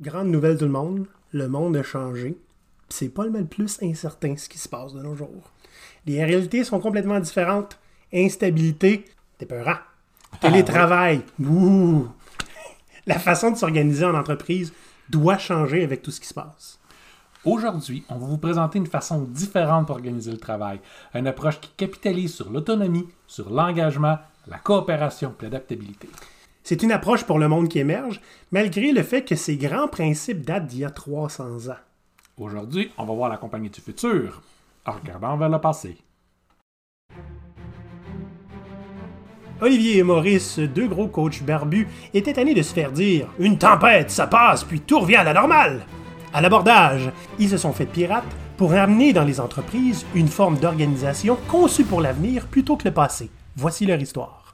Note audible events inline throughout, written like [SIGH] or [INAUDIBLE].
Grande nouvelle tout le monde, le monde a changé. C'est pas le mal plus incertain ce qui se passe de nos jours. Les réalités sont complètement différentes. Instabilité, t'es peurant. Télétravail, ouh. La façon de s'organiser en entreprise doit changer avec tout ce qui se passe. Aujourd'hui, on va vous présenter une façon différente pour organiser le travail. Une approche qui capitalise sur l'autonomie, sur l'engagement, la coopération et l'adaptabilité. C'est une approche pour le monde qui émerge, malgré le fait que ces grands principes datent d'il y a 300 ans. Aujourd'hui, on va voir la compagnie du futur en regardant vers le passé. Olivier et Maurice, deux gros coachs barbus, étaient tannés de se faire dire Une tempête, ça passe, puis tout revient à la normale. À l'abordage, ils se sont fait pirates pour amener dans les entreprises une forme d'organisation conçue pour l'avenir plutôt que le passé. Voici leur histoire.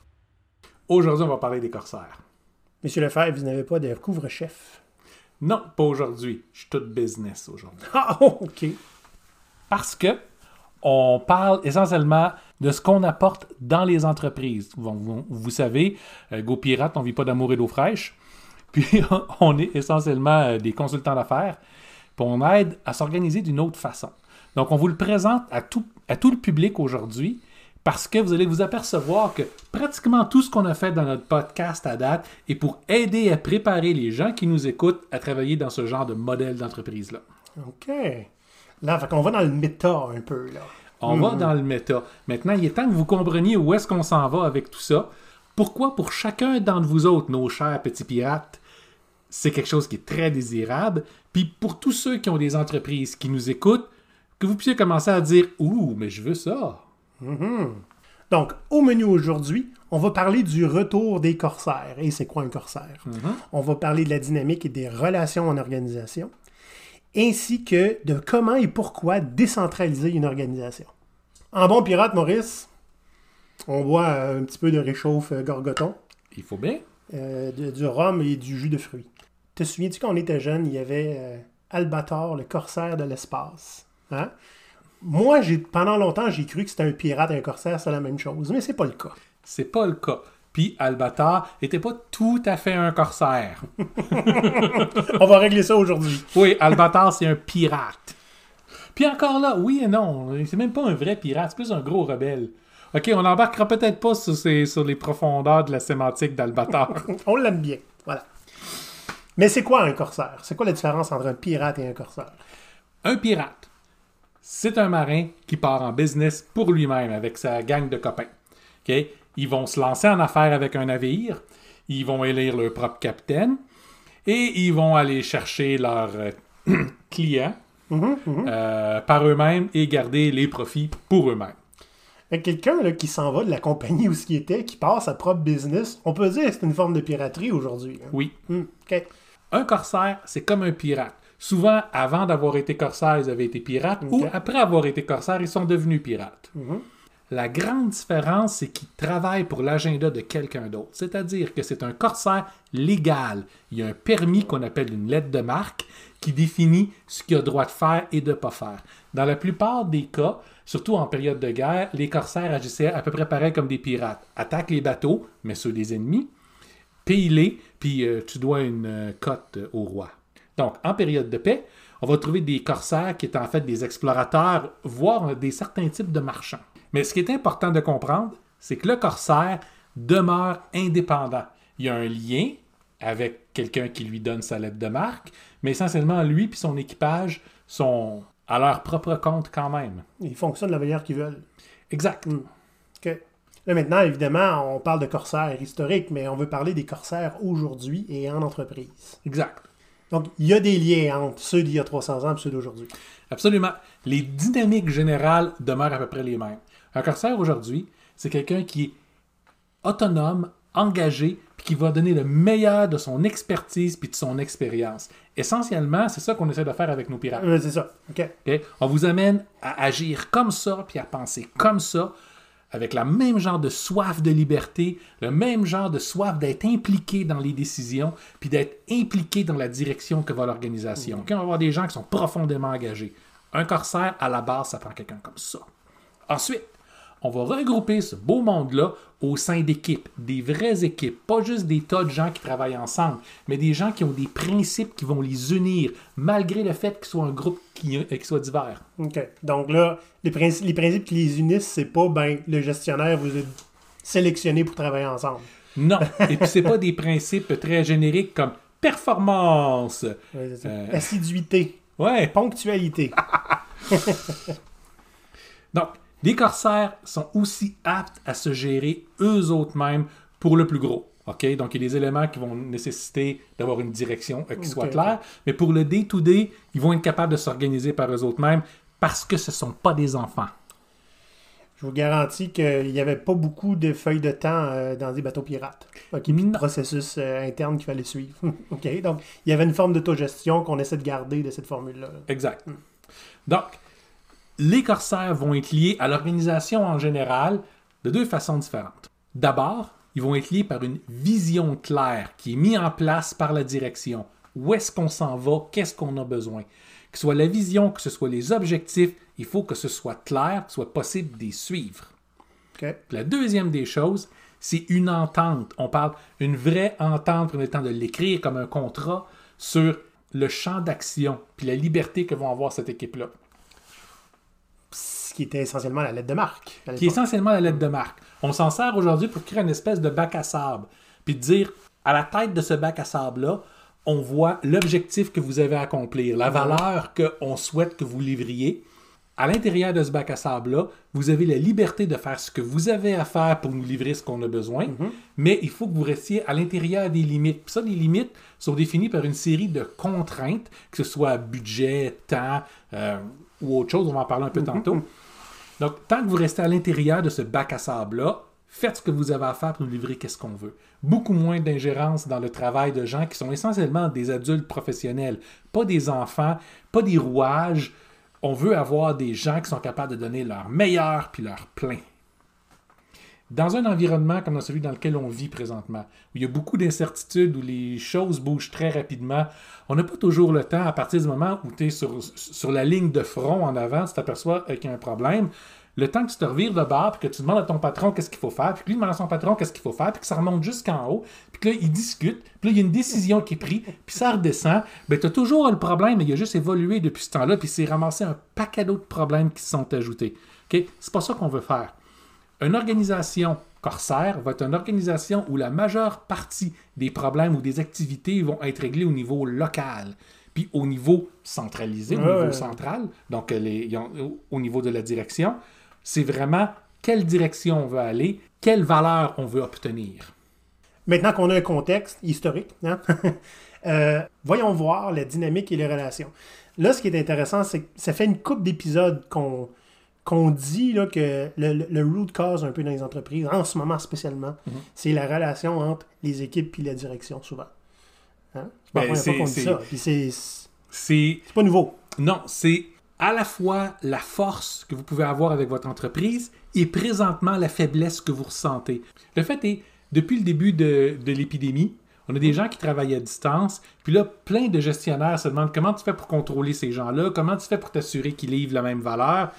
Aujourd'hui, on va parler des corsaires. Monsieur Lefebvre, vous n'avez pas de couvre-chef? Non, pas aujourd'hui. Je suis tout business aujourd'hui. Ah, ok. Parce que on parle essentiellement de ce qu'on apporte dans les entreprises. Vous, vous- vous savez, euh, Go Pirate, on vit pas d'amour et d'eau fraîche. [LAUGHS] Puis on est essentiellement euh, des consultants d'affaires. Puis on aide à s'organiser d'une autre façon. Donc on vous le présente à tout, à tout le public aujourd'hui parce que vous allez vous apercevoir que pratiquement tout ce qu'on a fait dans notre podcast à date est pour aider à préparer les gens qui nous écoutent à travailler dans ce genre de modèle d'entreprise-là. OK. Là, fait qu'on va dans le méta un peu, là. On va dans le méta. Maintenant, il est temps que vous compreniez où est-ce qu'on s'en va avec tout ça. Pourquoi, pour chacun d'entre vous autres, nos chers petits pirates, c'est quelque chose qui est très désirable? Puis pour tous ceux qui ont des entreprises qui nous écoutent, que vous puissiez commencer à dire Ouh, mais je veux ça. Donc, au menu aujourd'hui, on va parler du retour des corsaires. Et c'est quoi un corsaire? On va parler de la dynamique et des relations en organisation, ainsi que de comment et pourquoi décentraliser une organisation. En bon pirate, Maurice, on boit un petit peu de réchauffe euh, gorgoton, Il faut bien. euh, de- du rhum et du jus de fruits. Te souviens-tu quand on était jeune, il y avait euh, Albator, le corsaire de l'espace? Hein? Moi, j'ai, pendant longtemps, j'ai cru que c'était un pirate et un corsaire, c'est la même chose, mais c'est pas le cas. C'est pas le cas. Puis Albatar était pas tout à fait un corsaire. [LAUGHS] On va régler ça aujourd'hui. Oui, Albatar, c'est un pirate. Puis encore là, oui et non. C'est même pas un vrai pirate, c'est plus un gros rebelle. OK, on n'embarquera peut-être pas sur, ces- sur les profondeurs de la sémantique d'Albatar. [LAUGHS] On l'aime bien. Voilà. Mais c'est quoi un corsaire? C'est quoi la différence entre un pirate et un corsaire? un pirate, c'est un marin qui part en business pour lui-même avec sa gang de copains. Ils vont se lancer en affaires avec un navire, ils vont élire leur propre capitaine et ils vont aller chercher leurs euh, [CLEARS THROAT] clients euh, par eux-mêmes et garder les profits pour eux-mêmes. Quelqu'un qui s'en va de la compagnie où ce qui était, qui part sa propre business, on peut dire que c'est une forme de piraterie aujourd'hui. hein. Oui. OK. Un corsaire, c'est comme un pirate. Souvent, avant d'avoir été corsaire, ils avaient été pirates, ou après avoir été corsaire, ils sont devenus pirates. La grande différence, c'est qu'ils travaillent pour l'agenda de quelqu'un d'autre. C'est-à-dire que c'est un corsaire légal. Il y a un permis qu'on appelle une lettre de marque qui définit ce qu'il a droit de faire et de ne pas faire. Dans la plupart des cas, surtout en période de guerre, les corsaires agissaient à peu près pareil comme des pirates. Attaquent les bateaux, mais ceux des ennemis, paye-les, puis euh, tu dois une euh, cote euh, au roi. Donc, en période de paix, on va trouver des corsaires qui étaient en fait des explorateurs, voire des certains types de marchands. Mais ce qui est important de comprendre, c'est que le corsaire demeure indépendant. Il y a un lien avec quelqu'un qui lui donne sa lettre de marque, mais essentiellement, lui et son équipage sont à leur propre compte quand même. Ils fonctionnent de la manière qu'ils veulent. Exact. OK. Là, maintenant, évidemment, on parle de corsaires historiques, mais on veut parler des corsaires aujourd'hui et en entreprise. Exact. Donc, il y a des liens entre ceux d'il y a 300 ans et ceux d'aujourd'hui. Absolument. Les dynamiques générales demeurent à peu près les mêmes. Un corsaire aujourd'hui, c'est quelqu'un qui est autonome, engagé, puis qui va donner le meilleur de son expertise puis de son expérience. Essentiellement, c'est ça qu'on essaie de faire avec nos pirates. Euh, c'est ça. On vous amène à agir comme ça, puis à penser comme ça, avec la même genre de soif de liberté, le même genre de soif d'être impliqué dans les décisions, puis d'être impliqué dans la direction que va l'organisation. OK? On va avoir des gens qui sont profondément engagés. Un corsaire, à la base, ça prend quelqu'un comme ça. Ensuite, on va regrouper ce beau monde-là au sein d'équipes, des vraies équipes, pas juste des tas de gens qui travaillent ensemble, mais des gens qui ont des principes qui vont les unir, malgré le fait qu'ils soient un groupe qui, euh, qui soit divers. OK. Donc là, les, principes, les principes qui les unissent, c'est pas, ben, le gestionnaire vous a sélectionné pour travailler ensemble. Non. [LAUGHS] Et puis, c'est pas des principes très génériques comme performance. Ouais. Euh. Assiduité, Ouais. ponctualité. [LAUGHS] [LAUGHS] Donc, les corsaires sont aussi aptes à se gérer eux autres mêmes pour le plus gros. OK? Donc, il y a des éléments qui vont nécessiter d'avoir une direction euh, qui soit claire. Mais pour le day-to-day, ils vont être capables de s'organiser par eux autres mêmes parce que ce ne sont pas des enfants. Je vous garantis qu'il n'y avait pas beaucoup de feuilles de temps euh, dans des bateaux pirates. OK, puis de processus euh, interne qu'il fallait suivre. [LAUGHS] OK, donc il y avait une forme d'autogestion qu'on essaie de garder de cette formule-là. Exact. Donc, les corsaires vont être liés à l'organisation en général de deux façons différentes. D'abord, ils vont être liés par une vision claire qui est mise en place par la direction. Où est-ce qu'on s'en va? Qu'est-ce qu'on a besoin? Que ce soit la vision, que ce soit les objectifs, il faut que ce soit clair, que ce soit possible d'y suivre. La deuxième des choses, c'est une entente. On parle une vraie entente, prenez le temps de l'écrire comme un contrat sur le champ d'action, puis la liberté que vont avoir cette équipe-là, qui était essentiellement la lettre de marque. qui est essentiellement la lettre de marque. On s'en sert aujourd'hui pour créer une espèce de bac à sable, puis de dire, à la tête de ce bac à sable-là, on voit l'objectif que vous avez à accomplir, la valeur qu'on souhaite que vous livriez. À l'intérieur de ce bac à sable-là, vous avez la liberté de faire ce que vous avez à faire pour nous livrer ce qu'on a besoin, mais il faut que vous restiez à l'intérieur des limites. Puis ça, les limites sont définies par une série de contraintes, que ce soit budget, temps euh, ou autre chose, on va en parler un peu tantôt. Donc, tant que vous restez à l'intérieur de ce bac à sable-là, faites ce que vous avez à faire pour nous livrer qu'est-ce qu'on veut. Beaucoup moins d'ingérence dans le travail de gens qui sont essentiellement des adultes professionnels, pas des enfants, pas des rouages. On veut avoir des gens qui sont capables de donner leur meilleur puis leur plein. Dans un environnement comme celui dans lequel on vit présentement, où il y a beaucoup d'incertitudes, où les choses bougent très rapidement, on n'a pas toujours le temps, à partir du moment où tu es sur, la ligne de front en avant, tu t'aperçois qu'il y a un problème, le temps que tu te revires de bord, puis que tu demandes à ton patron qu'est-ce qu'il faut faire, puis que lui demande à son patron qu'est-ce qu'il faut faire, puis que ça remonte jusqu'en haut, puis que là, ils discutent, puis là, il y a une décision qui est prise, puis ça redescend, ben tu as toujours le problème, mais il a juste évolué depuis ce temps-là, puis c'est ramassé un paquet d'autres problèmes qui se sont ajoutés. OK? C'est pas ça qu'on veut faire. Une organisation corsaire va être une organisation où la majeure partie des problèmes ou des activités vont être réglées au niveau local, puis au niveau centralisé, au Ouais, niveau central, donc euh, les- au niveau de la direction. C'est vraiment quelle direction on veut aller, quelle valeur on veut obtenir. Maintenant qu'on a un contexte historique, hein, [LAUGHS] euh, voyons voir la dynamique et les relations. Là, ce qui est intéressant, c'est que ça fait une couple d'épisodes qu'on qu'on dit là, que le, le- root cause un peu dans les entreprises, en ce moment spécialement, Mhm. c'est la relation entre les équipes et la direction, souvent. Hein? C'est la Ben, première qu'on dit ça. C'est pas nouveau. Non, c'est à la fois la force que vous pouvez avoir avec votre entreprise et présentement la faiblesse que vous ressentez. Le fait est, depuis le début de, de l'épidémie, on a des gens qui travaillent à distance, puis là, plein de gestionnaires se demandent comment tu fais pour contrôler ces gens-là, comment tu fais pour t'assurer qu'ils livrent la même valeur.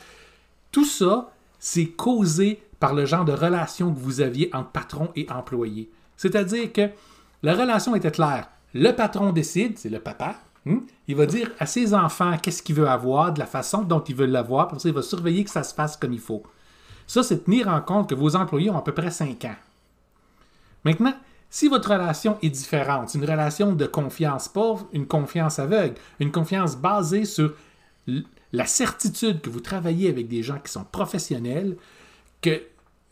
Tout ça, c'est causé par le genre de relation que vous aviez entre patron et employé. C'est-à-dire que la relation était claire. Le patron décide, c'est le papa. hein, Il va dire à ses enfants qu'est-ce qu'il veut avoir, de la façon dont il veut l'avoir, puis ça, il va surveiller que ça se fasse comme il faut. Ça, c'est tenir en compte que vos employés ont à peu près 5 ans. Maintenant, si votre relation est différente, une relation de confiance, pas une confiance aveugle, une confiance basée sur la certitude que vous travaillez avec des gens qui sont professionnels, que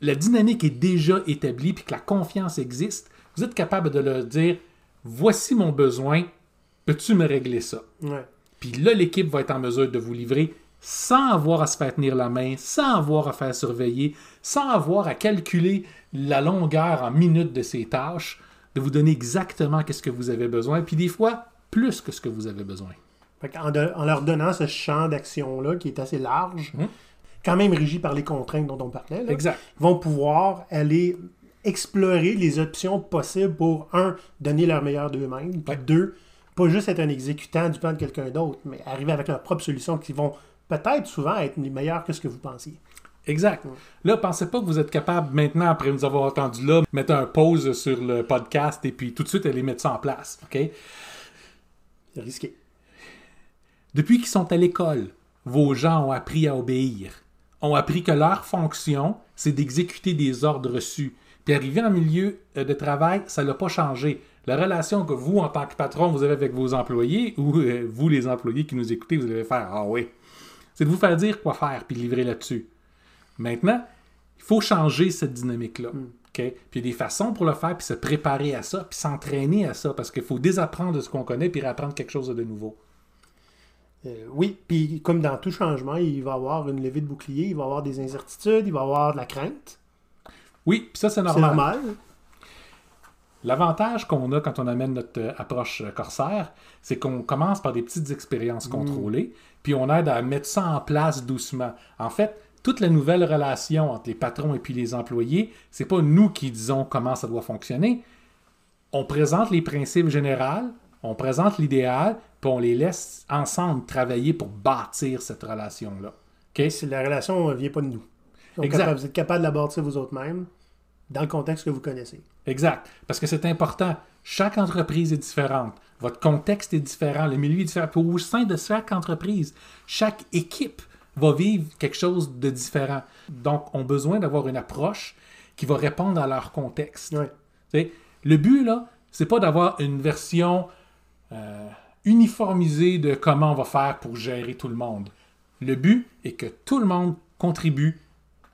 la dynamique est déjà établie puis que la confiance existe, vous êtes capable de leur dire voici mon besoin, peux-tu me régler ça? Ouais. Puis là, l'équipe va être en mesure de vous livrer sans avoir à se faire tenir la main, sans avoir à faire surveiller, sans avoir à calculer la longueur en minutes de ses tâches, de vous donner exactement qu'est-ce que vous avez besoin, puis des fois plus que ce que vous avez besoin. Fait en, de- en leur donnant ce champ d'action-là qui est assez large, Mhm. quand même régi par les contraintes dont on parlait, là, Exact. vont pouvoir aller explorer les options possibles pour, un, donner leur meilleur d'eux-mêmes, puis Ouais. deux, pas juste être un exécutant du plan de quelqu'un d'autre, mais arriver avec leur propre solution qui vont peut-être souvent être les meilleures que ce que vous pensiez. Exact. Là, pensez pas que vous êtes capable maintenant, après nous avoir entendu là, mettre un pause sur le podcast et puis tout de suite aller mettre ça en place. OK? C'est risqué. Depuis qu'ils sont à l'école, vos gens ont appris à obéir. Ont appris que leur fonction, c'est d'exécuter des ordres reçus. Puis arriver en milieu euh, de travail, ça n'a pas changé. La relation que vous, en tant que patron, vous avez avec vos employés, ou euh, vous, les employés qui nous écoutez, vous allez faire Ah oui, c'est de vous faire dire quoi faire puis livrer là-dessus. Maintenant, il faut changer cette dynamique-là. Puis il y a des façons pour le faire, puis se préparer à ça, puis s'entraîner à ça, parce qu'il faut désapprendre de ce qu'on connaît, puis réapprendre quelque chose de nouveau. Euh, oui, puis comme dans tout changement, il va y avoir une levée de bouclier, il va y avoir des incertitudes, il va y avoir de la crainte. Oui, puis ça, c'est normal. normal. L'avantage qu'on a quand on amène notre euh, approche euh, corsaire, c'est qu'on commence par des petites expériences contrôlées, puis on aide à mettre ça en place doucement. En fait, toute la nouvelle relation entre les patrons et puis les employés, c'est pas nous qui disons comment ça doit fonctionner. On présente les principes généraux, on présente l'idéal, puis on les laisse ensemble travailler pour bâtir cette relation-là. OK? Si la relation ne vient pas de nous. Donc, Exact. capable- vous êtes capable de la bâtir vous autres mêmes dans le contexte que vous connaissez. Exact. Parce que c'est important. Chaque entreprise est différente. Votre contexte est différent. Le milieu est différent. Puis au sein de chaque entreprise, chaque équipe va vivre quelque chose de différent. Donc, on a besoin d'avoir une approche qui va répondre à leur contexte. Sais, Le but, là, c'est pas d'avoir une version euh, uniformisée de comment on va faire pour gérer tout le monde. Le but est que tout le monde contribue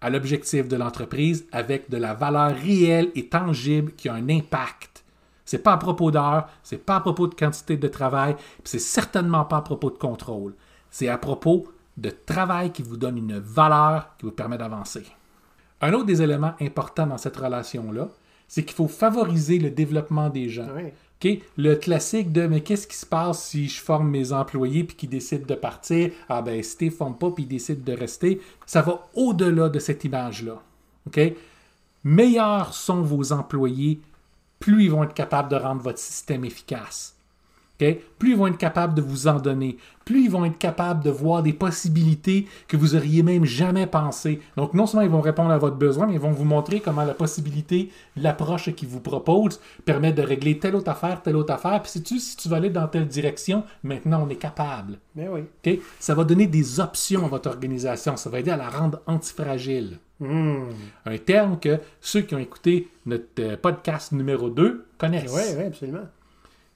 à l'objectif de l'entreprise avec de la valeur réelle et tangible qui a un impact. C'est pas à propos d'heures, c'est pas à propos de quantité de travail, c'est certainement pas à propos de contrôle. C'est à propos de travail qui vous donne une valeur qui vous permet d'avancer. Un autre des éléments importants dans cette relation-là, c'est qu'il faut favoriser le développement des gens. Le classique de mais qu'est-ce qui se passe si je forme mes employés puis qu'ils décident de partir? Ah ben si tu ne pas puis ils décident de rester, ça va au-delà de cette image-là. OK? Meilleurs sont vos employés, plus ils vont être capables de rendre votre système efficace. Plus ils vont être capables de vous en donner, plus ils vont être capables de voir des possibilités que vous auriez même jamais pensé. Donc, non seulement ils vont répondre à votre besoin, mais ils vont vous montrer comment la possibilité, l'approche qu'ils vous proposent permet de régler telle autre affaire, telle autre affaire. Puis, si tu veux aller dans telle direction, maintenant on est capable. Mais oui. Ça va donner des options à votre organisation. Ça va aider à la rendre antifragile. Hmm. Un terme que ceux qui ont écouté notre euh, podcast numéro 2 connaissent. Oui, oui, absolument.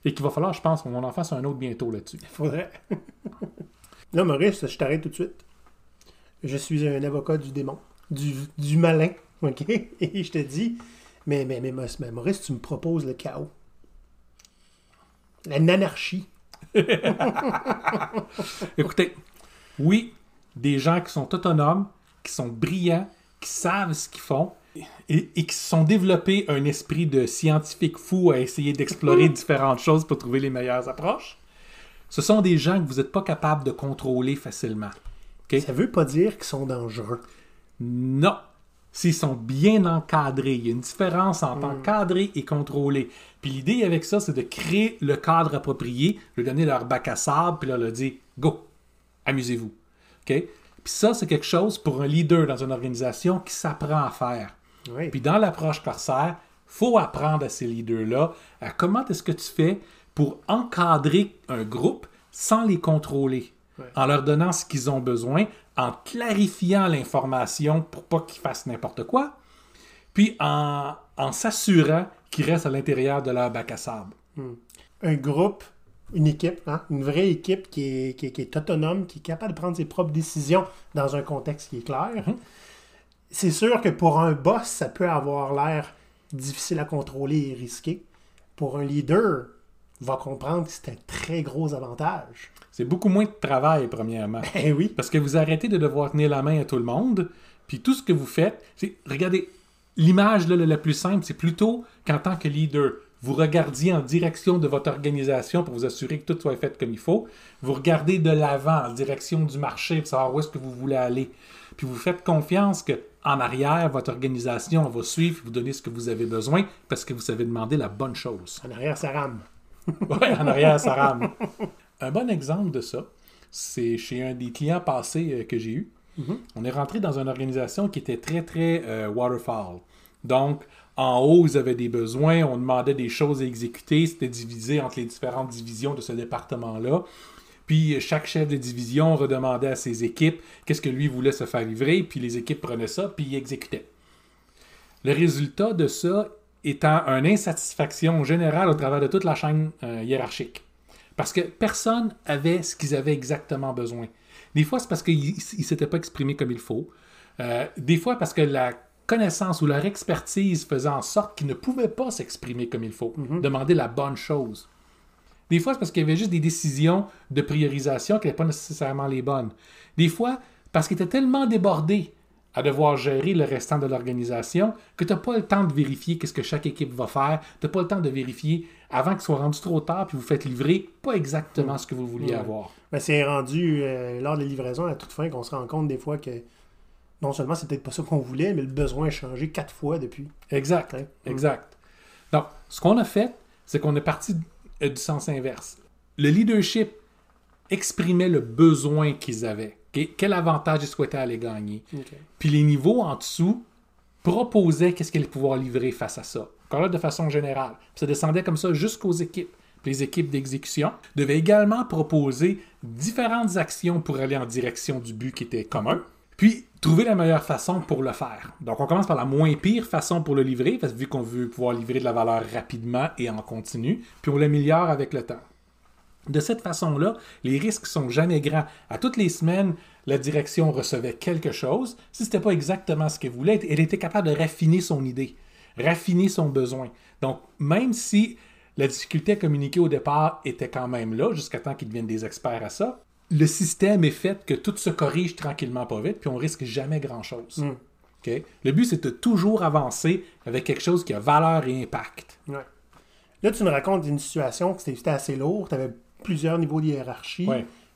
Et qu'il va falloir, je pense, qu'on en fasse un autre bientôt là-dessus. Il [LAUGHS] faudrait. [LAUGHS] Là, Maurice, je t'arrête tout de suite. Je suis un avocat du démon, du, du malin, [LAUGHS] OK? Et je te dis, mais, mais, mais, Maurice, mais Maurice, tu me proposes le chaos. L'anarchie. Écoutez, oui, des gens qui sont autonomes, qui sont brillants, qui savent ce qu'ils font et, et qui se sont développés un esprit de scientifique fou à essayer d'explorer [LAUGHS] différentes choses pour trouver les meilleures approches. Ce sont des gens que vous n'êtes pas capable de contrôler facilement. Ça veut pas dire qu'ils sont dangereux. Non. S'ils sont bien encadrés, il y a une différence entre encadré et contrôlé. Puis l'idée avec ça, c'est de créer le cadre approprié, leur donner leur bac à sable, puis leur leur dire Go, amusez-vous. OK? Puis ça, c'est quelque chose pour un leader dans une organisation qui s'apprend à faire. Oui. Puis dans l'approche corsaire, faut apprendre à ces leaders-là à comment est-ce que tu fais pour encadrer un groupe sans les contrôler, Ouais. en leur donnant ce qu'ils ont besoin, en clarifiant l'information pour pas qu'ils fassent n'importe quoi, puis en, en s'assurant qu'ils restent à l'intérieur de leur bac à sable. un groupe, une équipe, hein, une vraie équipe qui est, qui, est- qui est autonome, qui est capable de prendre ses propres décisions dans un contexte qui est clair. C'est sûr que pour un boss, ça peut avoir l'air difficile à contrôler et risqué. Pour un leader, va comprendre que c'est un très gros avantage. C'est beaucoup moins de travail, premièrement. [LAUGHS] Eh oui. Parce que vous arrêtez de devoir tenir la main à tout le monde. Puis tout ce que vous faites, c'est, regardez, l'image là, la plus simple, c'est plutôt qu'en tant que leader, vous regardiez en direction de votre organisation pour vous assurer que tout soit fait comme il faut. Vous regardez de l'avant, en direction du marché, pour savoir où est-ce que vous voulez aller. Puis vous faites confiance que en arrière, votre organisation va suivre vous donner ce que vous avez besoin parce que vous savez demander la bonne chose. En arrière, ça rame. [LAUGHS] Ouais, en arrière, ça rame. Un bon exemple de ça, c'est chez un des clients passés euh, que j'ai eu. On est rentré dans une organisation qui était très, très euh, waterfall. Donc, en haut, ils avaient des besoins, on demandait des choses à exécuter, c'était divisé entre les différentes divisions de ce département-là. Puis chaque chef de division redemandait à ses équipes qu'est-ce que lui voulait se faire livrer, puis les équipes prenaient ça, puis ils exécutaient. Le résultat de ça étant une insatisfaction générale au travers de toute la chaîne euh, hiérarchique. Parce que personne avait ce qu'ils avaient exactement besoin. Des fois, c'est parce qu'ils ne s'étaient pas exprimés comme il faut. Euh, des fois, parce que la connaissance ou leur expertise faisait en sorte qu'ils ne pouvaient pas s'exprimer comme il faut, demander la bonne chose. Des fois, c'est parce qu'il y avait juste des décisions de priorisation qui n'étaient pas nécessairement les bonnes. Des fois, parce qu'ils étaient tellement débordés à devoir gérer le restant de l'organisation que tu n'as pas le temps de vérifier qu'est-ce que chaque équipe va faire. Tu n'as pas le temps de vérifier avant qu'il soit rendu trop tard puis vous faites livrer pas exactement ce que vous vouliez avoir. Ben, c'est rendu euh, lors de la livraison à toute fin qu'on se rend compte des fois que non seulement c'est peut-être pas ça qu'on voulait, mais le besoin a changé quatre fois depuis. Exact. Exact. Donc, ce qu'on a fait, c'est qu'on est parti du sens inverse. Le leadership exprimait le besoin qu'ils avaient. Quel avantage ils souhaitaient aller gagner. Puis les niveaux en dessous proposaient qu'est-ce qu'ils allaient pouvoir livrer face à ça. Encore là, de façon générale. Puis ça descendait comme ça jusqu'aux équipes. Puis les équipes d'exécution devaient également proposer différentes actions pour aller en direction du but qui était commun. Puis, trouver la meilleure façon pour le faire. Donc, on commence par la moins pire façon pour le livrer, parce que vu qu'on veut pouvoir livrer de la valeur rapidement et en continu, puis on l'améliore avec le temps. De cette façon-là, les risques sont jamais grands. À toutes les semaines, la direction recevait quelque chose. Si ce n'était pas exactement ce qu'elle voulait, elle était capable de raffiner son idée, raffiner son besoin. Donc, même si la difficulté à communiquer au départ était quand même là, jusqu'à temps qu'ils deviennent des experts à ça, le système est fait que tout se corrige tranquillement pas vite, puis on risque jamais grand-chose. Hmm. Le but, c'est de toujours avancer avec quelque chose qui a valeur et impact. Là, tu nous racontes une situation qui était assez lourde, tu avais plusieurs niveaux de hiérarchie.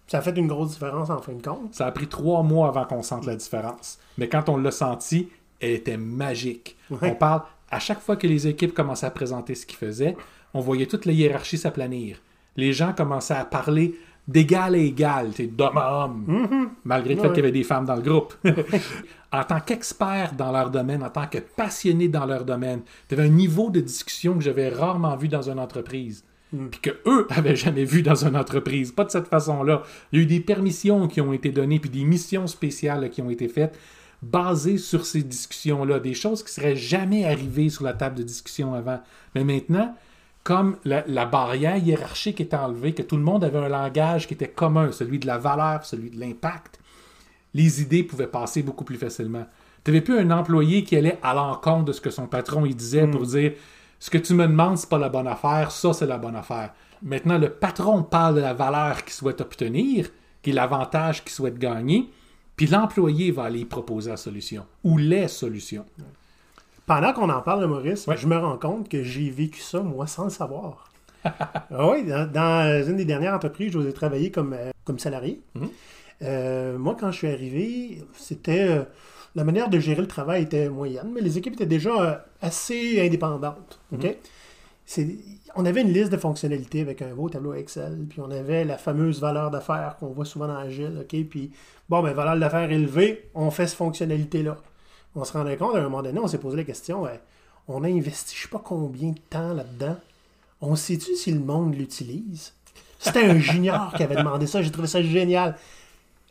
Ça a fait une grosse différence en fin de compte. Ça a pris trois mois avant qu'on sente la différence. Mais quand on l'a senti, elle était magique. On parle, à chaque fois que les équipes commençaient à présenter ce qu'ils faisaient, on voyait toute la hiérarchie s'aplanir. Les gens commençaient à parler d'égal à égal, d'homme à homme, mm-hmm. malgré le fait qu'il y avait des femmes dans le groupe. [LAUGHS] en tant qu'expert dans leur domaine, en tant que passionné dans leur domaine, tu avais un niveau de discussion que j'avais rarement vu dans une entreprise. Mm. Puis que eux [LAUGHS] avaient jamais vu dans une entreprise. Pas de cette façon-là. Il y a eu des permissions qui ont été données, puis des missions spéciales qui ont été faites basées sur ces discussions-là. Des choses qui seraient jamais arrivées sur la table de discussion avant. Mais maintenant, comme la, barrière hiérarchique est enlevée, que tout le monde avait un langage qui était commun, celui de la valeur, celui de l'impact, les idées pouvaient passer beaucoup plus facilement. Tu n'avais plus un employé qui allait à l'encontre de ce que son patron il disait pour hmm. dire ce que tu me demandes, c'est pas la bonne affaire, ça c'est la bonne affaire. Maintenant, le patron parle de la valeur qu'il souhaite obtenir, qui est l'avantage qu'il souhaite gagner, puis l'employé va aller proposer la solution ou les solutions. Pendant qu'on en parle, Maurice, je me rends compte que j'ai vécu ça, moi, sans le savoir. [LAUGHS] Ah oui, dans, une des dernières entreprises, je ai travaillé comme, euh, comme salarié. Mhm. Euh, moi, quand je suis arrivé, c'était. Euh, la manière de gérer le travail était moyenne, mais les équipes étaient déjà assez indépendantes. Mhm. On avait une liste de fonctionnalités avec un beau tableau Excel, puis on avait la fameuse valeur d'affaires qu'on voit souvent dans Agile. OK? Puis, bon, ben, valeur d'affaires élevée, on fait cette fonctionnalité-là on se rendait compte à un moment donné, on s'est posé la question on a investi je sais pas combien de temps là-dedans. On sait-tu si le monde l'utilise? C'était un junior qui avait demandé ça, j'ai trouvé ça génial.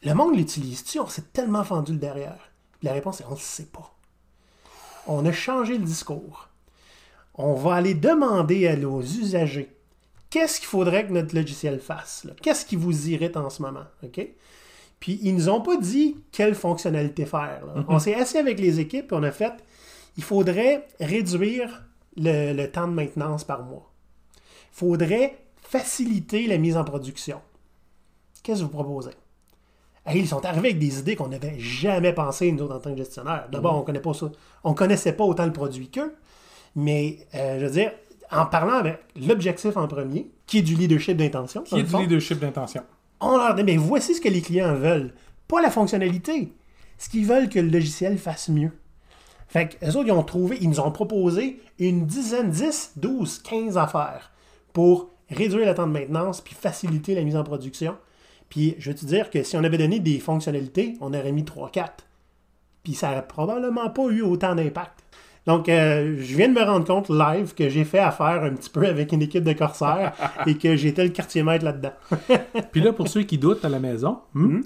Le monde l'utilise-tu? On s'est tellement fendu le derrière. la réponse est on ne sait pas. On a changé le discours. On va aller demander à nos usagers qu'est-ce qu'il faudrait que notre logiciel fasse Qu'est-ce qui vous irrite en ce moment puis ils nous ont pas dit quelle fonctionnalité faire. Mhm. On s'est assis avec les équipes et on a fait il faudrait réduire le, temps de maintenance par mois. Il faudrait faciliter la mise en production. Qu'est-ce que vous proposez? ils sont arrivés avec des idées qu'on n'avait jamais pensé, nous en tant que gestionnaire. D'abord, mhm. on connaît pas ça. On connaissait pas autant le produit qu'eux. Mais, euh, je veux dire, en parlant avec l'objectif en premier, qui est du leadership d'intention. Qui est du leadership d'intention on leur dit, mais voici ce que les clients veulent. Pas la fonctionnalité. Ce qu'ils veulent que le logiciel fasse mieux. Fait que, eux autres, ils ont trouvé, ils nous ont proposé une dizaine, 10, 12, 15 affaires pour réduire le temps de maintenance puis faciliter la mise en production. Puis je veux te dire que si on avait donné des fonctionnalités, on aurait mis 3-4. Puis ça n'aurait probablement pas eu autant d'impact. Donc, euh, je viens de me rendre compte live que j'ai fait affaire un petit peu avec une équipe de corsaires [LAUGHS] et que j'étais le quartier maître là-dedans. [LAUGHS] Puis là, pour ceux qui doutent à la maison, hmm,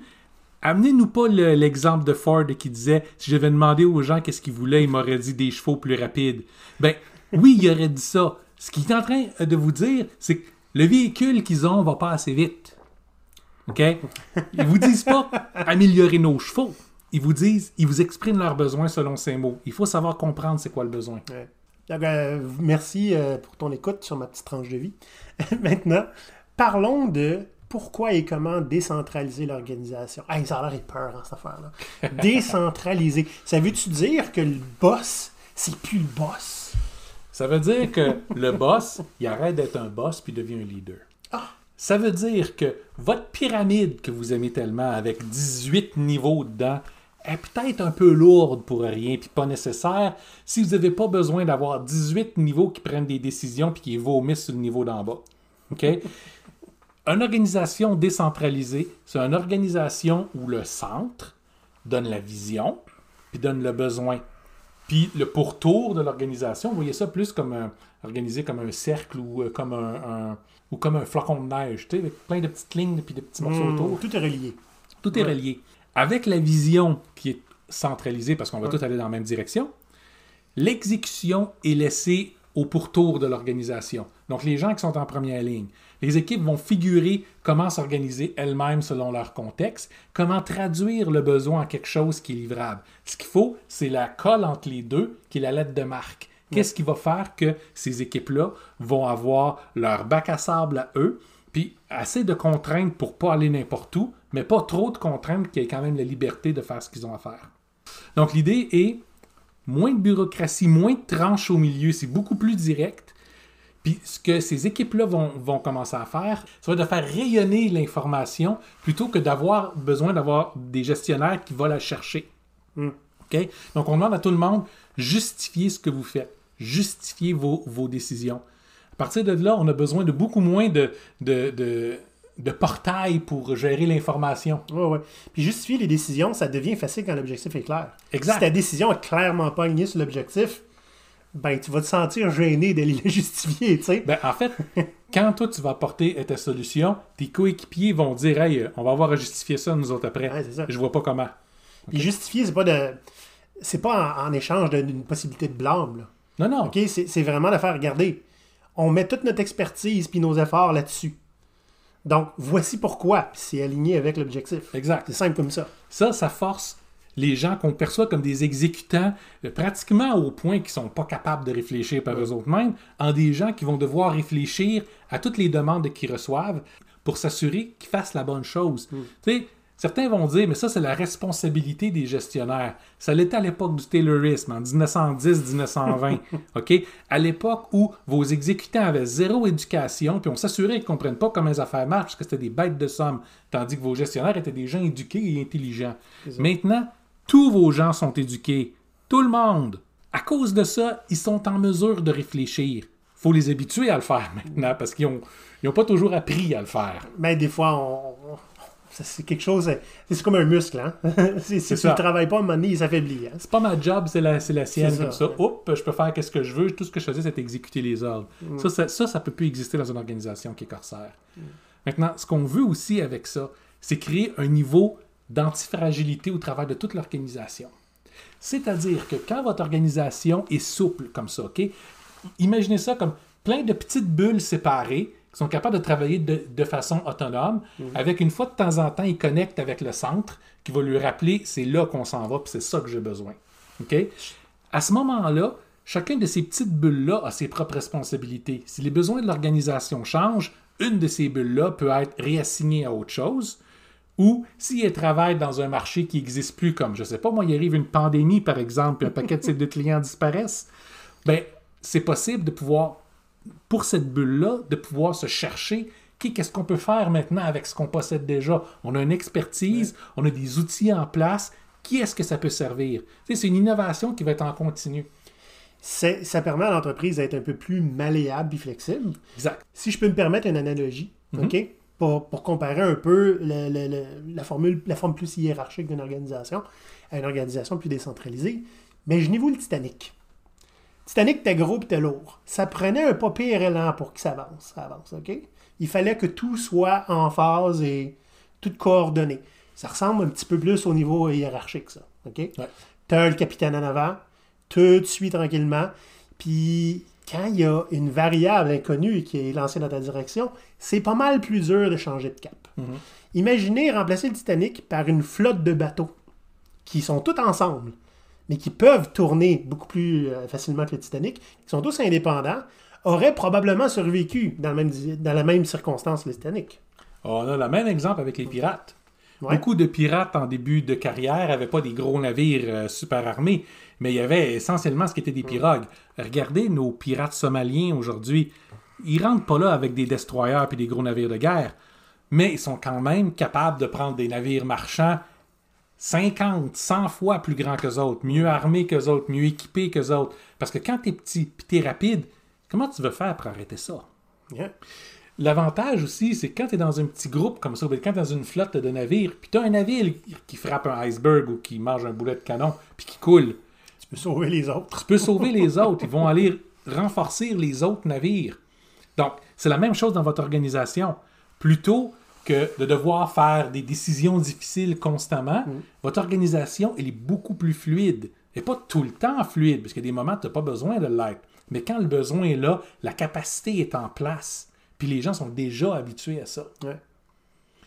amenez-nous pas le- l'exemple de Ford qui disait si j'avais demandé aux gens qu'est-ce qu'ils voulaient, ils m'auraient dit des chevaux plus rapides. Ben oui, il aurait dit ça. Ce qu'il est en train de vous dire, c'est que le véhicule qu'ils ont va pas assez vite. OK? Ils vous disent pas améliorer nos chevaux. Ils vous disent, ils vous expriment leurs besoins selon ces mots. Il faut savoir comprendre c'est quoi le besoin. Ouais. Donc, euh, merci euh, pour ton écoute sur ma petite tranche de vie. [LAUGHS] Maintenant, parlons de pourquoi et comment décentraliser l'organisation. Hey, ça a l'air peur, hein, cette affaire-là. [LAUGHS] décentraliser. Ça veut-tu dire que le boss, c'est plus le boss? Ça veut dire que le boss, il arrête d'être un boss puis devient un leader. Ça veut dire que votre pyramide que vous aimez tellement, avec 18 niveaux dedans, est peut-être un peu lourde pour rien puis pas nécessaire si vous n'avez pas besoin d'avoir 18 niveaux qui prennent des décisions puis qui vomissent sur le niveau d'en bas. OK? [LAUGHS] Une organisation décentralisée, c'est une organisation où le centre donne la vision puis donne le besoin. Puis le pourtour de l'organisation, vous voyez ça plus comme un, organisé comme un cercle ou euh, comme un, un- ou comme un flocon de neige, avec plein de petites lignes puis de petits morceaux Hmm, autour. tout est relié. Tout est Ouais. relié. Avec la vision qui est centralisée parce qu'on va tous aller dans la même direction, l'exécution est laissée au pourtour de l'organisation. Donc les gens qui sont en première ligne. Les équipes vont figurer comment s'organiser elles-mêmes selon leur contexte, comment traduire le besoin en quelque chose qui est livrable. Ce qu'il faut, c'est la colle entre les deux, qui est la lettre de marque. Qu'est-ce qui va faire que ces équipes-là vont avoir leur bac à sable à eux, puis assez de contraintes pour pas aller n'importe où, mais pas trop de contraintes qui aient quand même la liberté de faire ce qu'ils ont à faire. Donc l'idée est moins de bureaucratie, moins de tranches au milieu, c'est beaucoup plus direct. Puis ce que ces équipes-là vont, vont commencer à faire, ça va de faire rayonner l'information plutôt que d'avoir besoin d'avoir des gestionnaires qui vont la chercher. OK? Donc on demande à tout le monde, justifiez ce que vous faites, justifiez vos, vos décisions. À partir de là, on a besoin de beaucoup moins de, de, de, de portail pour gérer l'information. Ouais, ouais. Puis justifier les décisions, ça devient facile quand l'objectif est clair. Exact. Si ta décision est clairement pas alignée sur l'objectif, ben tu vas te sentir gêné d'aller [LAUGHS] la justifier, tu sais. Ben, en fait, [LAUGHS] quand toi tu vas apporter ta solution, tes coéquipiers vont dire Hey, euh, on va avoir à justifier ça nous autres après. Ouais, ça. Je vois pas comment. Puis justifier, c'est pas de. C'est pas en, en échange d'une possibilité de blâme. Là. Non, non. OK? C'est c'est vraiment de faire regarder. On met toute notre expertise puis nos efforts là-dessus. Donc, voici pourquoi. C'est aligné avec l'objectif. Exact. C'est simple comme ça. Ça, ça force les gens qu'on perçoit comme des exécutants, euh, pratiquement au point qu'ils sont pas capables de réfléchir par eux mêmes, en des gens qui vont devoir réfléchir à toutes les demandes qu'ils reçoivent pour s'assurer qu'ils fassent la bonne chose. Tu sais, certains vont dire, mais ça, c'est la responsabilité des gestionnaires. Ça l'était à l'époque du Taylorisme, en 1910-1920. [LAUGHS] OK? À l'époque où vos exécutants avaient zéro éducation, puis on s'assurait qu'ils ne comprennent pas comment les affaires marchent, parce que c'était des bêtes de somme, tandis que vos gestionnaires étaient des gens éduqués et intelligents. Maintenant, tous vos gens sont éduqués. Tout le monde. À cause de ça, ils sont en mesure de réfléchir. faut les habituer à le faire [LAUGHS] maintenant, parce qu'ils n'ont ils ont pas toujours appris à le faire. Mais des fois, on, c'est quelque chose. C'est comme un muscle, hein? [LAUGHS] si tu ne travailles pas, à un moment donné, il s'affaiblit. Hein? C'est pas ma job, c'est la, c'est la sienne. Ça, comme ça, ouais. oups, je peux faire qu'est-ce que je veux. Tout ce que je faisais, c'est exécuter les ordres. Ça, ça, ça, ça peut plus exister dans une organisation qui est corsaire. Maintenant, ce qu'on veut aussi avec ça, c'est créer un niveau d'antifragilité au travers de toute l'organisation. C'est-à-dire que quand votre organisation est souple comme ça, OK? Imaginez ça comme plein de petites bulles séparées qui sont capables de travailler de, de façon autonome, avec une fois de temps en temps, ils connectent avec le centre qui va lui rappeler c'est là qu'on s'en va, puis c'est ça que j'ai besoin. OK? À ce moment-là, chacune de ces petites bulles-là a ses propres responsabilités. Si les besoins de l'organisation changent, une de ces bulles-là peut être réassignée à autre chose. Ou si elle travaille dans un marché qui n'existe plus, comme, je sais pas, moi, il arrive une pandémie, par exemple, puis un paquet de [LAUGHS] de clients disparaissent, ben, c'est possible de pouvoir, pour cette bulle-là, de pouvoir se chercher qu'est-ce qu'on peut faire maintenant avec ce qu'on possède déjà. On a une expertise, on a des outils en place. Qui est-ce que ça peut servir? C'est une innovation qui va être en continu. Ça permet à l'entreprise d'être un peu plus malléable et flexible. Exact. Si je peux me permettre une analogie, OK? pour, pour comparer un peu le- le- le- la, formule, la forme plus hiérarchique d'une organisation à une organisation plus décentralisée, imaginez-vous le Titanic. Titanic, t'es gros et t'es lourd. Ça prenait un pas pire élan pour que ça avance. Ça avance, OK? Il fallait que tout soit en phase et tout coordonné. Ça ressemble un petit peu plus au niveau hiérarchique, ça. OK? Ouais. T'as le capitaine en avant, tout suit tranquillement. Puis quand il y a une variable inconnue qui est lancée dans ta direction, c'est pas mal plus dur de changer de cap. Imaginez remplacer le Titanic par une flotte de bateaux qui sont tous ensemble, mais qui peuvent tourner beaucoup plus euh, facilement que le Titanic, qui sont tous indépendants, auraient probablement survécu dans, le même, dans la même circonstance que le Titanic. On a le même exemple avec les pirates. Ouais. Beaucoup de pirates en début de carrière n'avaient pas des gros navires euh, super armés, mais il y avait essentiellement ce qui était des pirogues. Regardez nos pirates somaliens aujourd'hui. Ils rentrent pas là avec des destroyers et des gros navires de guerre, mais ils sont quand même capables de prendre des navires marchands 50, 100 fois plus grands qu'eux autres, mieux armés qu'eux autres, mieux équipés qu'eux autres. Parce que quand t'es petit et t'es rapide, comment tu veux faire pour arrêter ça? Yeah. L'avantage aussi, c'est que quand tu es dans un petit groupe comme ça, quand tu dans une flotte de navires, puis tu as un navire qui frappe un iceberg ou qui mange un boulet de canon, puis qui coule, Tu peux sauver les autres. tu peux sauver les autres. Ils vont aller renforcer les autres navires. Donc, c'est la même chose dans votre organisation. Plutôt que de devoir faire des décisions difficiles constamment, votre organisation, elle est beaucoup plus fluide. Et pas tout le temps fluide, parce qu'il y a des moments où tu n'as pas besoin de l'être. Mais quand le besoin est là, la capacité est en place. Puis les gens sont déjà habitués à ça. Ouais.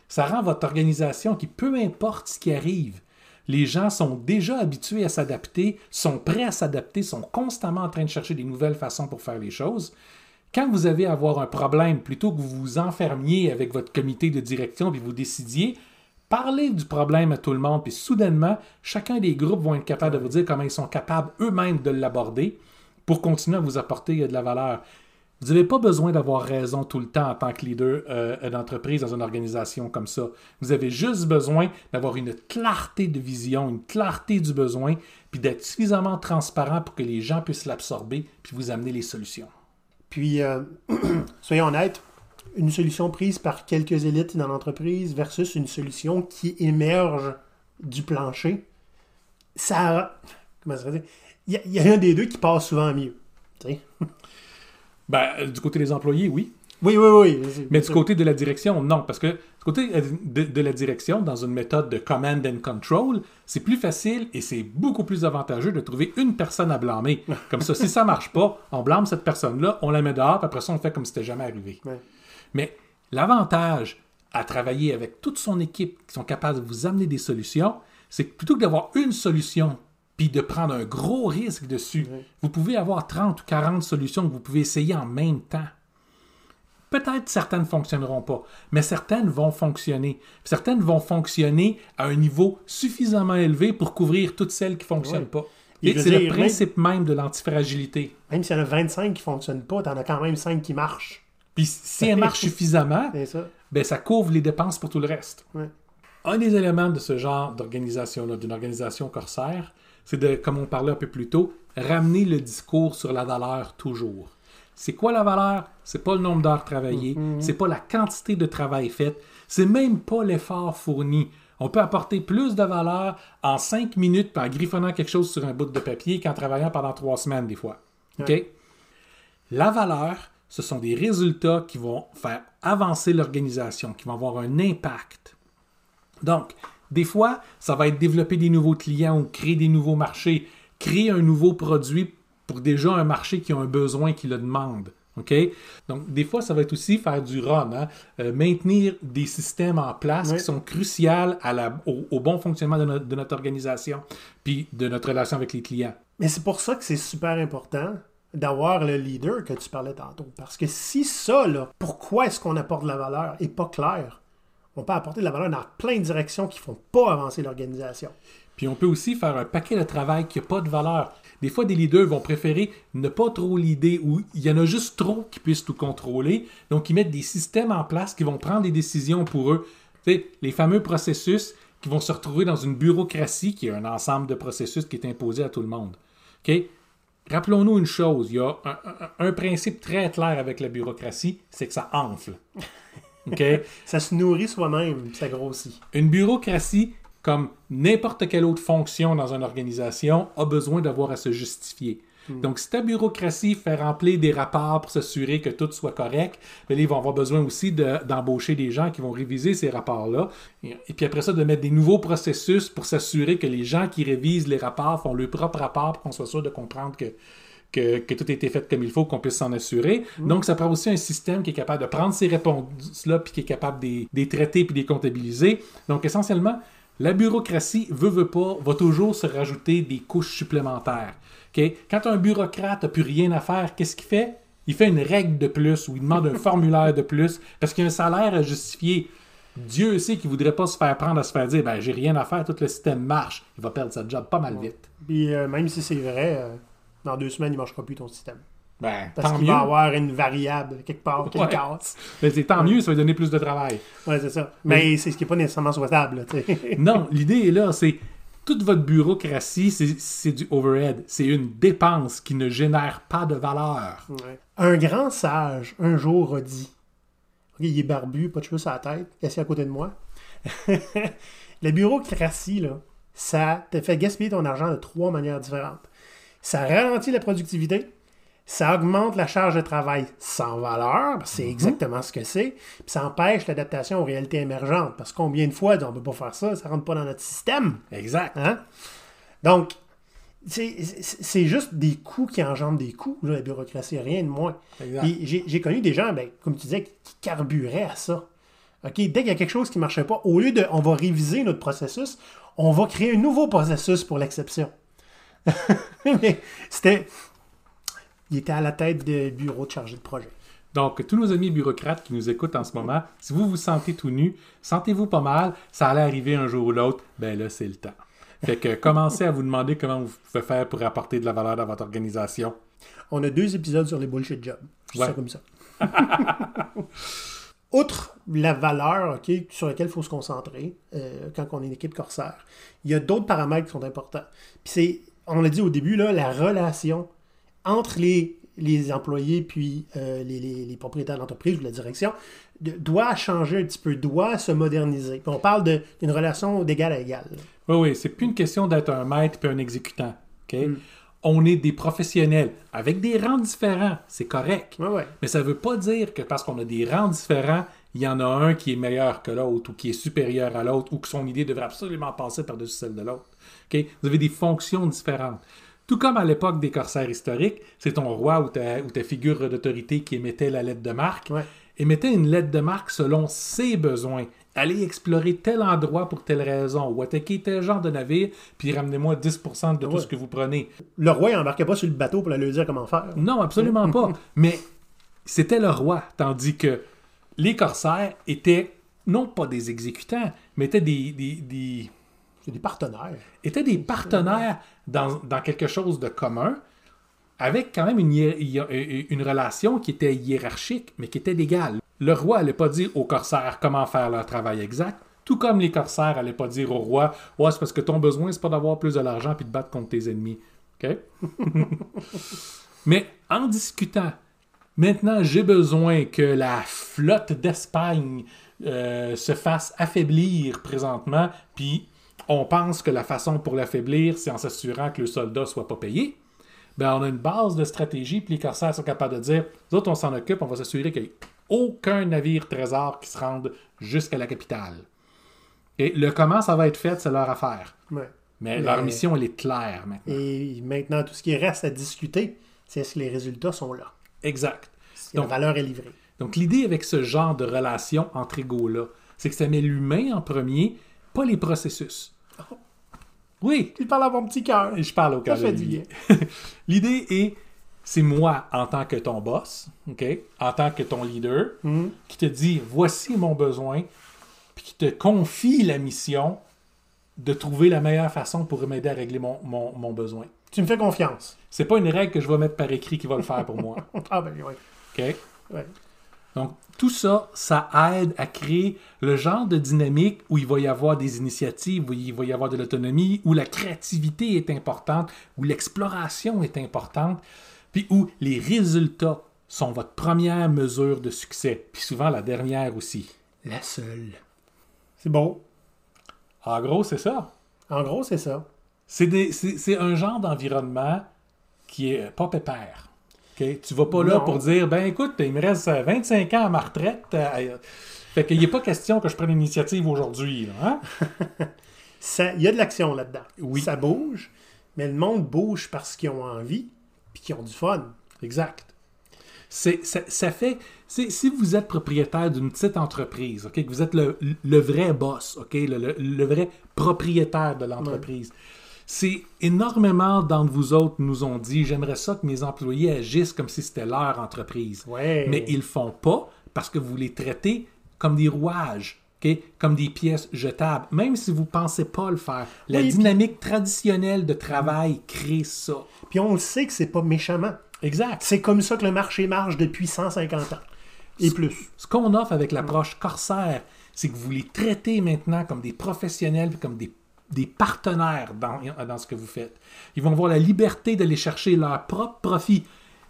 Ça rend votre organisation qui, peu importe ce qui arrive, les gens sont déjà habitués à s'adapter, sont prêts à s'adapter, sont constamment en train de chercher des nouvelles façons pour faire les choses. Quand vous avez avoir un problème, plutôt que vous vous enfermiez avec votre comité de direction puis vous décidiez, parlez du problème à tout le monde, puis soudainement, chacun des groupes vont être capables de vous dire comment ils sont capables eux-mêmes de l'aborder pour continuer à vous apporter euh, de la valeur. Vous n'avez pas besoin d'avoir raison tout le temps en tant que leader euh, d'entreprise dans une organisation comme ça. Vous avez juste besoin d'avoir une clarté de vision, une clarté du besoin, puis d'être suffisamment transparent pour que les gens puissent l'absorber, puis vous amener les solutions. Puis, euh, [CLEARS THROAT] soyons honnêtes, une solution prise par quelques élites dans l'entreprise versus une solution qui émerge du plancher, ça. Comment ça? Il y, a- un des deux qui passe souvent mieux. Ben, euh, du côté des employés, oui. Oui, oui, oui. Mais du côté de la direction, non. Parce que du côté de, de la direction, dans une méthode de command and control, c'est plus facile et c'est beaucoup plus avantageux de trouver une personne à blâmer. Comme ça, si ça marche pas, on blâme cette personne-là, on la met dehors, puis après ça, on fait comme si c'était jamais arrivé. Ouais. Mais l'avantage à travailler avec toute son équipe qui sont capables de vous amener des solutions, c'est que plutôt que d'avoir une solution puis de prendre un gros risque dessus, vous pouvez avoir 30 ou 40 solutions que vous pouvez essayer en même temps. Peut-être certaines ne fonctionneront pas, mais certaines vont fonctionner. Certaines vont fonctionner à un niveau suffisamment élevé pour couvrir toutes celles qui ne fonctionnent pas. Et c'est le même- principe même de l'antifragilité. Même s'il y en a 25 qui ne fonctionnent pas, t'en as quand même 5 qui marchent. Puis si elle marche [LAUGHS] suffisamment, ça. ben, ça couvre les dépenses pour tout le reste. Un des éléments de ce genre d'organisation-là, d'une organisation corsaire, c'est de, comme on parlait un peu plus tôt, ramener le discours sur la valeur toujours. C'est quoi la valeur? C'est pas le nombre d'heures travaillées, c'est pas la quantité de travail fait, c'est même pas l'effort fourni. On peut apporter plus de valeur en cinq minutes en griffonnant quelque chose sur un bout de papier qu'en travaillant pendant trois semaines des fois. OK? La valeur, ce sont des résultats qui vont faire avancer l'organisation, qui vont avoir un impact. Donc, des fois, ça va être développer des nouveaux clients ou créer des nouveaux marchés, créer un nouveau produit pour déjà un marché qui a un besoin qui le demande. OK? Donc, des fois, ça va être aussi faire du run, hein? Euh, maintenir des systèmes en place Oui. qui sont cruciaux à la- au, au bon fonctionnement de notre, de notre organisation puis de notre relation avec les clients. Mais c'est pour ça que c'est super important d'avoir le leader que tu parlais tantôt. Parce que si ça, là, pourquoi est-ce qu'on apporte de la valeur, est pas clair, on peut apporter de la valeur dans plein de directions qui font pas avancer l'organisation. Puis on peut aussi faire un paquet de travail qui n'a pas de valeur. Des fois, des leaders vont préférer ne pas trop l'idée ou il y en a juste trop qui puissent tout contrôler. Donc, ils mettent des systèmes en place qui vont prendre des décisions pour eux. Tu sais, les fameux processus qui vont se retrouver dans une bureaucratie qui est un ensemble de processus qui est imposé à tout le monde. OK? Rappelons-nous une chose, il y a un, un- un principe très clair avec la bureaucratie, c'est que ça enfle. OK? [LAUGHS] Ça se nourrit soi-même, ça grossit. Une bureaucratie, comme n'importe quelle autre fonction dans une organisation, a besoin d'avoir à se justifier. Donc, si ta bureaucratie fait remplir des rapports pour s'assurer que tout soit correct, ben, ils vont avoir besoin aussi de- d'embaucher des gens qui vont réviser ces rapports-là. Et, et puis après ça, de mettre des nouveaux processus pour s'assurer que les gens qui révisent les rapports font leur propre rapport pour qu'on soit sûr de comprendre que, que, que tout a été fait comme il faut, qu'on puisse s'en assurer. Donc, ça prend aussi un système qui est capable de prendre ces réponses-là, puis qui est capable de les traiter, puis de les comptabiliser. Donc, essentiellement, la bureaucratie, veut, veut pas, va toujours se rajouter des couches supplémentaires. Quand un bureaucrate n'a plus rien à faire, qu'est-ce qu'il fait? Il fait une règle de plus ou il demande un [LAUGHS] formulaire de plus parce qu'il y a un salaire à justifier. Dieu sait qu'il voudrait pas se faire prendre à se faire dire ben j'ai rien à faire, tout le système marche. Il va perdre sa job pas mal vite. Puis euh, même si c'est vrai, euh, dans deux semaines, il ne marchera plus ton système. Ben, Parce tant qu'il mieux. va avoir une variable quelque part qui Ouais. casse. Ben, c'est tant mieux, ça va lui donner plus de travail. Ouais, c'est ça. Mais c'est ce qui n'est pas nécessairement souhaitable. là. [LAUGHS] Non, l'idée est là, c'est toute votre bureaucratie, c'est du overhead. C'est une dépense qui ne génère pas de valeur. Ouais. Un grand sage, un jour, a dit il est barbu, pas de cheveux sur la tête, assis à côté de moi. [LAUGHS] la bureaucratie, là, ça te fait gaspiller ton argent de trois manières différentes. Ça ralentit la productivité, ça augmente la charge de travail sans valeur, c'est exactement ce que c'est, puis ça empêche l'adaptation aux réalités émergentes, parce que combien de fois on ne peut pas faire ça, ça rentre pas dans notre système. Exact. Hein? Donc, c'est juste des coûts qui engendrent des coûts, là, la bureaucratie, rien de moins. J'ai connu des gens, ben, comme tu disais, qui carburaient à ça. OK, dès qu'il y a quelque chose qui ne marchait pas, au lieu de on va réviser notre processus, on va créer un nouveau processus pour l'exception. [LAUGHS] Mais c'était. Il était à la tête de bureau de chargé de projet. Donc, tous nos amis bureaucrates qui nous écoutent en ce moment, si vous vous sentez tout nu, sentez-vous pas mal, ça allait arriver un jour ou l'autre, ben là, c'est le temps. Fait que commencez à vous demander comment vous pouvez faire pour apporter de la valeur dans votre organisation. On a deux épisodes sur les bullshit jobs. Je Ouais. ça comme ça. [LAUGHS] Outre la valeur ok, sur laquelle il faut se concentrer euh, quand on est une équipe corsaire, il y a d'autres paramètres qui sont importants. Puis c'est, on l'a dit au début, là, la relation entre les, les employés puis euh, les, les- les propriétaires d'entreprise ou la direction de- doit changer un petit peu, doit se moderniser. Puis on parle d'une relation d'égal à égal. Oui, oui, c'est plus une question d'être un maître puis un exécutant. OK? Mm. On est des professionnels avec des rangs différents, c'est correct. Ouais, ouais. Mais ça ne veut pas dire que parce qu'on a des rangs différents, il y en a un qui est meilleur que l'autre ou qui est supérieur à l'autre ou que son idée devrait absolument passer par-dessus celle de l'autre. OK? Vous avez des fonctions différentes. Tout comme à l'époque des corsaires historiques, c'est ton roi ou ta, ou ta figure d'autorité qui émettait la lettre de marque, Ouais. émettait une lettre de marque selon ses besoins. Allez explorer tel endroit pour telle raison, ou attaquer tel genre de navire, puis ramenez-moi 10% de tout ce que vous prenez. Le roi, il embarquait pas sur le bateau pour lui dire comment faire. Non, absolument pas. [LAUGHS] Mais c'était le roi, tandis que les corsaires étaient non pas des exécutants, mais étaient des, des- des- C'est des partenaires. étaient des partenaires dans, dans quelque chose de commun, avec quand même une, hiér- hi- une relation qui était hiérarchique, mais qui était d'égale. Le roi n'allait pas dire aux corsaires comment faire leur travail exact, tout comme les corsaires n'allaient pas dire au roi Ouais, c'est parce que ton besoin, c'est pas d'avoir plus de l'argent puis de battre contre tes ennemis. OK? [LAUGHS] Mais en discutant, maintenant j'ai besoin que la flotte d'Espagne euh, se fasse affaiblir présentement, puis on pense que la façon pour l'affaiblir, c'est en s'assurant que le soldat soit pas payé. Ben, on a une base de stratégie, puis les corsaires sont capables de dire nous autres, on s'en occupe, on va s'assurer qu'il n'y ait aucun navire trésor qui se rende jusqu'à la capitale. Et le comment ça va être fait, c'est leur affaire. Ouais. Mais, Mais- leur mission, elle est claire maintenant. Et maintenant, tout ce qui reste à discuter, c'est est-ce que les résultats sont là? Exact. Si la Donc- valeur est livrée? Donc, l'idée avec ce genre de relation entre égaux-là, c'est que ça met l'humain en premier, pas les processus. [LAUGHS] Oui, Tu parles à mon petit cœur. je parle au du bien. [LAUGHS] L'idée est, c'est moi en tant que ton boss, ok, en tant que ton leader, Mhm. qui te dit voici mon besoin, puis qui te confie la mission de trouver la meilleure façon pour m'aider à régler mon, mon- mon besoin. Tu me fais confiance. C'est pas une règle que je vais mettre par écrit qui va le faire pour moi. [LAUGHS] Ah ben oui. ok? Ouais. Donc, tout ça, ça aide à créer le genre de dynamique où il va y avoir des initiatives, où il va y avoir de l'autonomie, où la créativité est importante, où l'exploration est importante, puis où les résultats sont votre première mesure de succès, puis souvent la dernière aussi. La seule. C'est beau. En gros, c'est ça. En gros, c'est ça. C'est des- c'est c'est un genre d'environnement qui est pas pépère. OK? Tu vas pas là pour dire, ben écoute, il me reste euh, 25 ans à ma retraite. euh, fait qu'il n'est pas question que je prenne l'initiative aujourd'hui. hein? [LAUGHS] Il y a de l'action là-dedans. Oui. Ça bouge, mais le monde bouge parce qu'ils ont envie puis qu'ils ont du fun. Exact. C'est, ça, ça fait. si vous êtes propriétaire d'une petite entreprise, que vous êtes le, le vrai boss, ok, le, le- le vrai propriétaire de l'entreprise, c'est énormément d'entre vous autres nous ont dit j'aimerais ça que mes employés agissent comme si c'était leur entreprise. Ouais. Mais ils le font pas parce que vous les traitez comme des rouages. ok, Comme des pièces jetables, même si vous ne pensez pas le faire. La Oui, puis- dynamique traditionnelle de travail crée ça. Puis on le sait que c'est pas méchamment. Exact. C'est comme ça que le marché marche depuis 150 ans. Et plus. Ce qu'on offre avec l'approche Corsair, c'est que vous les traitez maintenant comme des professionnels, comme des, des partenaires dans, dans ce que vous faites. Ils vont avoir la liberté d'aller chercher leur propre profit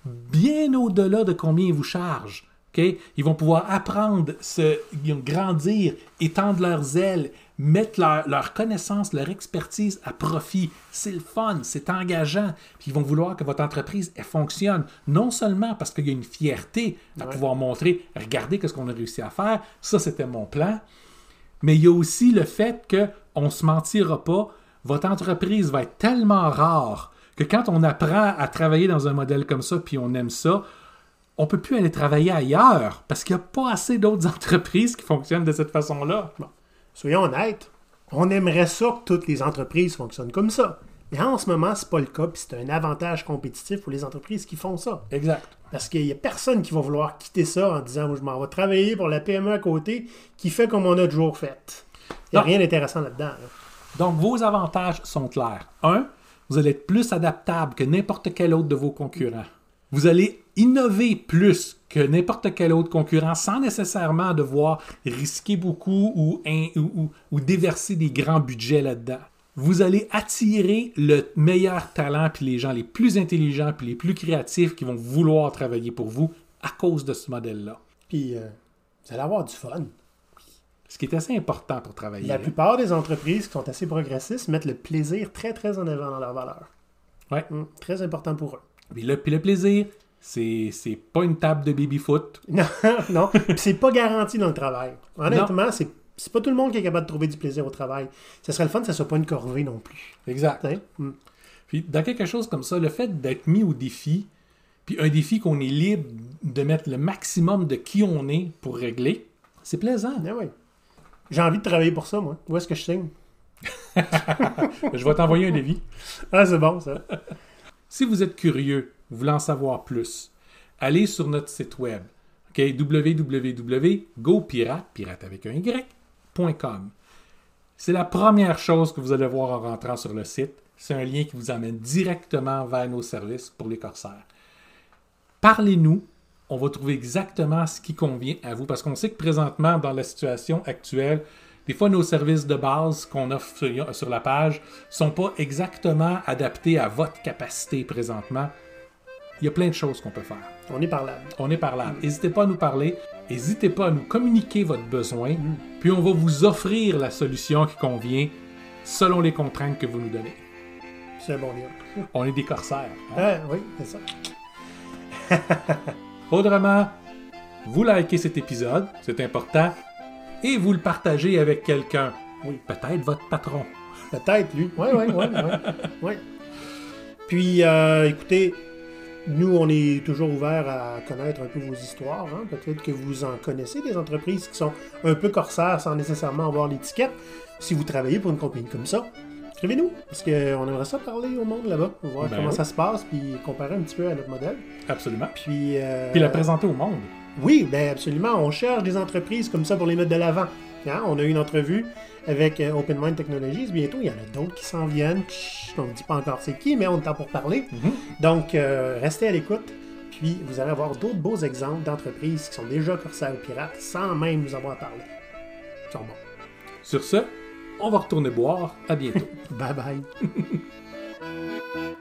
bien au-delà de combien ils vous chargent. Ils vont pouvoir apprendre, se grandir, étendre leurs ailes, mettre leur, leur connaissance, leur expertise à profit. C'est le fun, c'est engageant. Puis ils vont vouloir que votre entreprise elle fonctionne, non seulement parce qu'il y a une fierté à pouvoir montrer, regardez ce qu'on a réussi à faire, ça c'était mon plan, mais il y a aussi le fait qu'on ne se mentira pas, votre entreprise va être tellement rare que quand on apprend à travailler dans un modèle comme ça, puis on aime ça, on peut plus aller travailler ailleurs parce qu'il n'y a pas assez d'autres [LAUGHS] entreprises qui fonctionnent de cette façon-là. Soyons honnêtes, on aimerait ça que toutes les entreprises fonctionnent comme ça. Mais en ce moment, c'est pas le cas, puis c'est un avantage compétitif pour les entreprises qui font ça. Exact. Parce qu'il n'y a personne qui va vouloir quitter ça en disant Moi, je m'en vais travailler pour la PME à côté qui fait comme on a toujours fait. Il n'y a rien d'intéressant là-dedans. là. Donc, vos avantages sont clairs. Un, vous allez être plus adaptable que n'importe quel autre de vos concurrents. Vous allez innover plus que n'importe quel autre concurrent sans nécessairement devoir risquer beaucoup ou, in- ou- ou- ou déverser des grands budgets là-dedans. Vous allez attirer le meilleur talent puis les gens les plus intelligents puis les plus créatifs qui vont vouloir travailler pour vous à cause de ce modèle-là. Puis, euh, vous allez avoir du fun. Ce qui est assez important pour travailler. La hein. plupart des entreprises qui sont assez progressistes mettent le plaisir très, très en avant dans leur valeur. Ouais. Hum, très important pour eux. Puis le, puis le plaisir, c'est c'est pas une table de baby-foot. [LAUGHS] Non, non. Puis c'est pas garanti dans le travail. Honnêtement, c'est c'est pas tout le monde qui est capable de trouver du plaisir au travail. Ce serait le fun que ça soit pas une corvée non plus. Exact. Hein? Hum. Puis dans quelque chose comme ça, le fait d'être mis au défi, puis un défi qu'on est libre de mettre le maximum de qui on est pour régler, c'est plaisant. Ah oui. J'ai envie de travailler pour ça, moi. Où est-ce que je signe? [LAUGHS] Je vais t'envoyer un défi. Ah, c'est bon, ça. Si vous êtes curieux, en savoir plus, allez sur notre site web, ok, www.gopirate, pirate avec un y.com. C'est la première chose que vous allez voir en rentrant sur le site. C'est un lien qui vous amène directement vers nos services pour les corsaires. Parlez-nous, on va trouver exactement ce qui convient à vous, parce qu'on sait que présentement, dans la situation actuelle, des fois, nos services de base qu'on offre sur, sur la page sont pas exactement adaptés à votre capacité présentement. Il y a plein de choses qu'on peut faire. On est parlable. On est parlable. N'hésitez pas à nous parler. N'hésitez pas à nous communiquer votre besoin. Puis on va vous offrir la solution qui convient selon les contraintes que vous nous donnez. C'est un bon lien. On est des corsaires. hein? Ah, oui, c'est ça. [LAUGHS] Autrement, vous likez cet épisode, c'est important, et vous le partagez avec quelqu'un. Oui. Peut-être votre patron. Peut-être, lui. Oui, oui, oui. oui. Puis, euh, écoutez, nous, on est toujours ouvert à connaître un peu vos histoires. hein. Peut-être que vous en connaissez des entreprises qui sont un peu corsaires sans nécessairement avoir l'étiquette. Si vous travaillez pour une compagnie comme ça, écrivez-nous. Parce qu'on aimerait ça parler au monde là-bas, voir Ben comment oui. ça se passe, puis comparer un petit peu à notre modèle. Absolument. Puis, euh, Puis la présenter au monde. Oui, ben absolument. On cherche des entreprises comme ça pour les mettre de l'avant. Hein, On a eu une entrevue avec euh, Open Mind Technologies. Bientôt, il y en a d'autres qui s'en viennent. Chut, on ne dit pas encore c'est qui, mais on est temps pour parler. Mhm. Donc, euh, restez à l'écoute. Puis, vous allez avoir d'autres beaux exemples d'entreprises qui sont déjà corsaires ou pirates sans même nous avoir parlé. Ils sont bons. Sur ce, on va retourner boire. À bientôt. Bye bye. [LAUGHS]